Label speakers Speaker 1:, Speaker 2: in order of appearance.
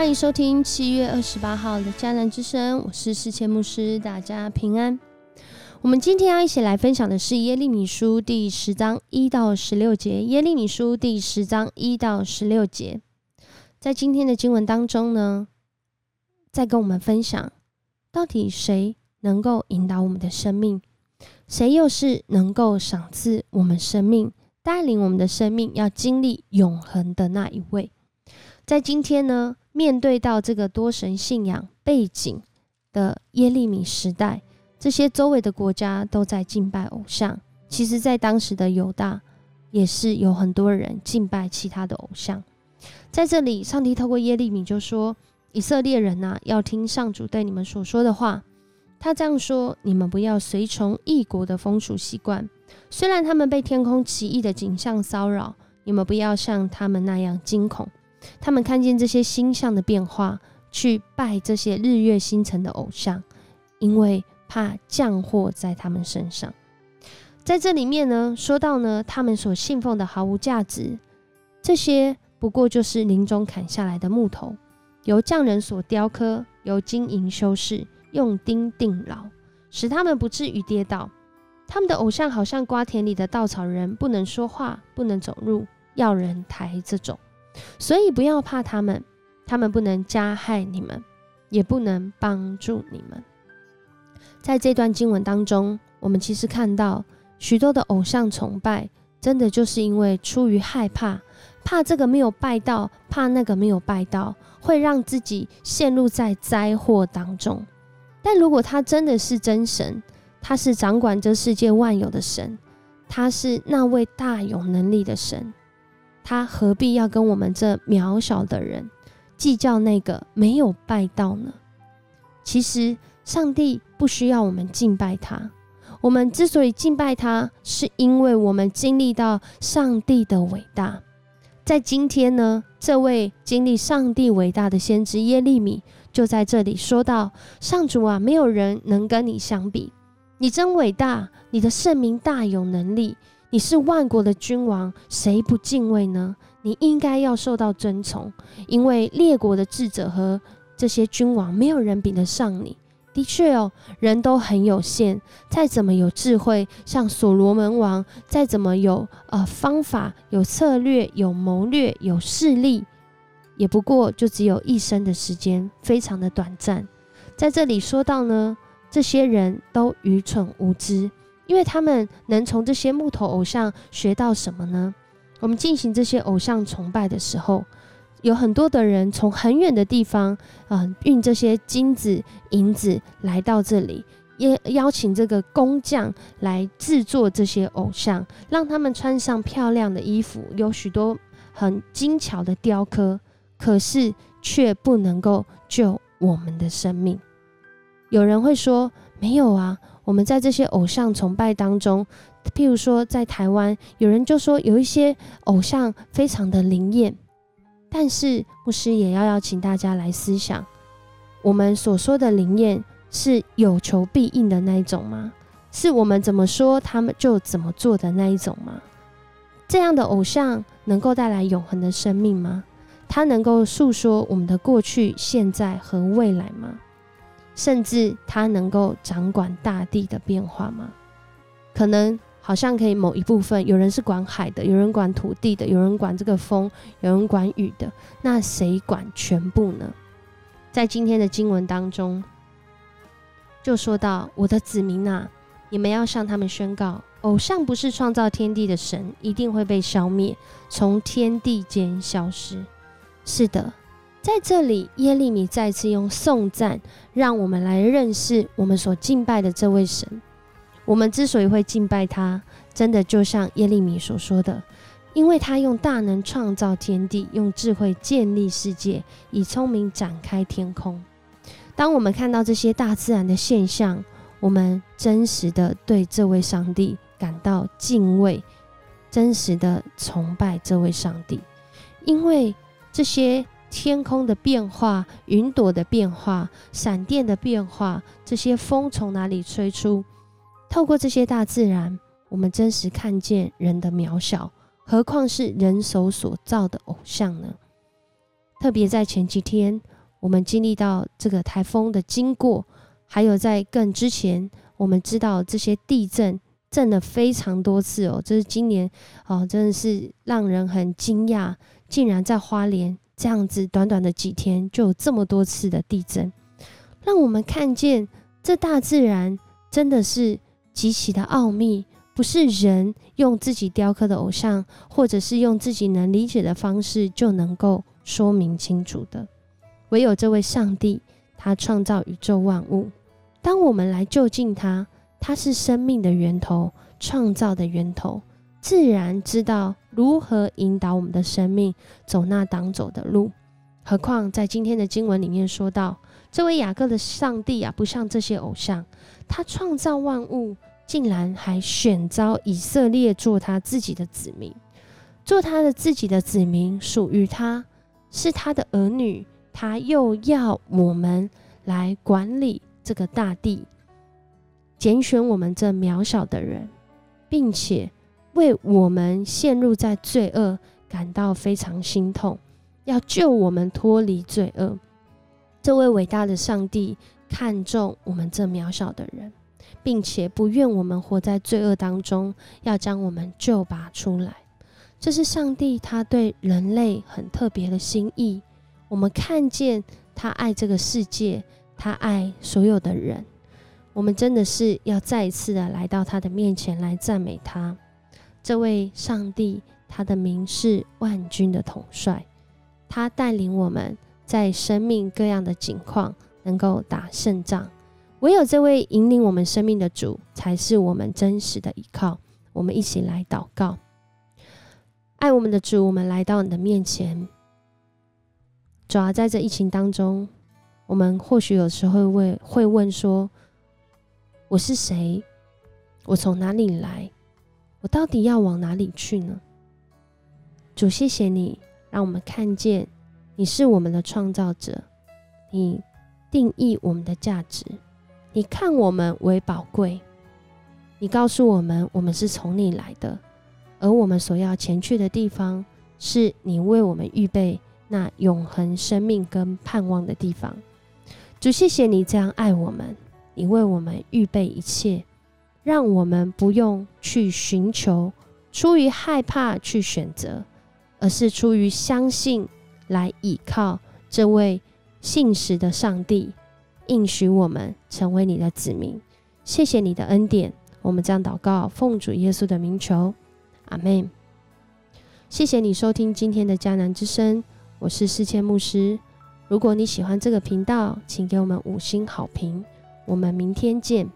Speaker 1: 欢迎收听七月二十八号的迦南之声，我是世谦牧师，大家平安。我们今天要一起来分享的是耶利米书第十章一到十六节。耶利米书第十章一到十六节，在今天的经文当中呢，在跟我们分享，到底谁能够引导我们的生命，谁又是能够赏赐我们生命、带领我们的生命要经历永恒的那一位？在今天呢？面对到这个多神信仰背景的耶利米时代，这些周围的国家都在敬拜偶像。其实，在当时的犹大，也是有很多人敬拜其他的偶像。在这里，上帝透过耶利米就说：“以色列人呐，要听上主对你们所说的话。他这样说：你们不要随从异国的风俗习惯，虽然他们被天空奇异的景象骚扰，你们不要像他们那样惊恐。”他们看见这些星象的变化，去拜这些日月星辰的偶像，因为怕降祸在他们身上。在这里面呢，说到呢，他们所信奉的毫无价值，这些不过就是林中砍下来的木头，由匠人所雕刻，由金银修饰，用钉钉牢，使他们不至于跌倒。他们的偶像好像瓜田里的稻草人，不能说话，不能走路，要人抬着走。所以不要怕他们，他们不能加害你们，也不能帮助你们。在这段经文当中，我们其实看到许多的偶像崇拜，真的就是因为出于害怕，怕这个没有拜到，怕那个没有拜到，会让自己陷入在灾祸当中。但如果他真的是真神，他是掌管这世界万有的神，他是那位大有能力的神。他何必要跟我们这渺小的人计较那个没有拜到呢？其实上帝不需要我们敬拜他，我们之所以敬拜他，是因为我们经历到上帝的伟大。在今天呢，这位经历上帝伟大的先知耶利米就在这里说道：“上主啊，没有人能跟你相比，你真伟大，你的圣名大有能力。”你是万国的君王，谁不敬畏呢？你应该要受到尊崇，因为列国的智者和这些君王，没有人比得上你。的确哦，人都很有限，再怎么有智慧，像所罗门王，再怎么有呃方法、有策略、有谋略、有势力，也不过就只有一生的时间，非常的短暂。在这里说到呢，这些人都愚蠢无知。因为他们能从这些木头偶像学到什么呢？我们进行这些偶像崇拜的时候，有很多的人从很远的地方，啊，运这些金子、银子来到这里，也邀请这个工匠来制作这些偶像，让他们穿上漂亮的衣服，有许多很精巧的雕刻，可是却不能够救我们的生命。有人会说，没有啊。我们在这些偶像崇拜当中，譬如说在台湾，有人就说有一些偶像非常的灵验，但是牧师也要邀请大家来思想，我们所说的灵验是有求必应的那一种吗？是我们怎么说他们就怎么做的那一种吗？这样的偶像能够带来永恒的生命吗？它能够诉说我们的过去、现在和未来吗？甚至他能够掌管大地的变化吗？可能好像可以某一部分，有人是管海的，有人管土地的，有人管这个风，有人管雨的，那谁管全部呢？在今天的经文当中，就说到我的子民啊，你们要向他们宣告：偶像不是创造天地的神，一定会被消灭，从天地间消失。是的。在这里，耶利米再次用颂赞，让我们来认识我们所敬拜的这位神。我们之所以会敬拜他，真的就像耶利米所说的，因为他用大能创造天地，用智慧建立世界，以聪明展开天空。当我们看到这些大自然的现象，我们真实的对这位上帝感到敬畏，真实的崇拜这位上帝，因为这些。天空的变化，云朵的变化，闪电的变化，这些风从哪里吹出？透过这些大自然，我们真实看见人的渺小，何况是人手所造的偶像呢？特别在前几天，我们经历到这个台风的经过，还有在更之前，我们知道这些地震震了非常多次哦，这是今年哦，真的是让人很惊讶，竟然在花莲这样子短短的几天就有这么多次的地震，让我们看见这大自然真的是极其的奥秘。不是人用自己雕刻的偶像，或者是用自己能理解的方式就能够说明清楚的。唯有这位上帝，他创造宇宙万物。当我们来就近他，他是生命的源头，创造的源头，自然知道如何引导我们的生命走那当走的路。何况在今天的经文里面说到，这位雅各的上帝啊，不像这些偶像，他创造万物。竟然还选召以色列做他自己的子民，做他的自己的子民，属于他，是他的儿女。他又要我们来管理这个大地，拣选我们这渺小的人，并且为我们陷入在罪恶感到非常心痛，要救我们脱离罪恶。这位伟大的上帝看重我们这渺小的人。并且不愿我们活在罪恶当中，要将我们救拔出来。这是上帝他对人类很特别的心意。我们看见他爱这个世界，他爱所有的人。我们真的是要再一次的来到他的面前来赞美他。这位上帝，他的名是万军的统帅，他带领我们在生命各样的境况能够打胜仗。唯有这位引领我们生命的主，才是我们真实的依靠。我们一起来祷告，爱我们的主，我们来到你的面前。主要在这疫情当中，我们或许有时候会，会问说：“我是谁？我从哪里来？我到底要往哪里去呢？”主，谢谢你，让我们看见你是我们的创造者，你定义我们的价值。你看我们为宝贵，你告诉我们，我们是从你来的，而我们所要前去的地方，是你为我们预备那永恒生命跟盼望的地方。主，谢谢你这样爱我们，你为我们预备一切，让我们不用去寻求，出于害怕去选择，而是出于相信来倚靠这位信实的上帝。应许我们成为你的子民，谢谢你的恩典。我们将祷告，奉主耶稣的名求，阿门。谢谢你收听今天的迦南之声，我是世谦牧师。如果你喜欢这个频道，请给我们五星好评。我们明天见。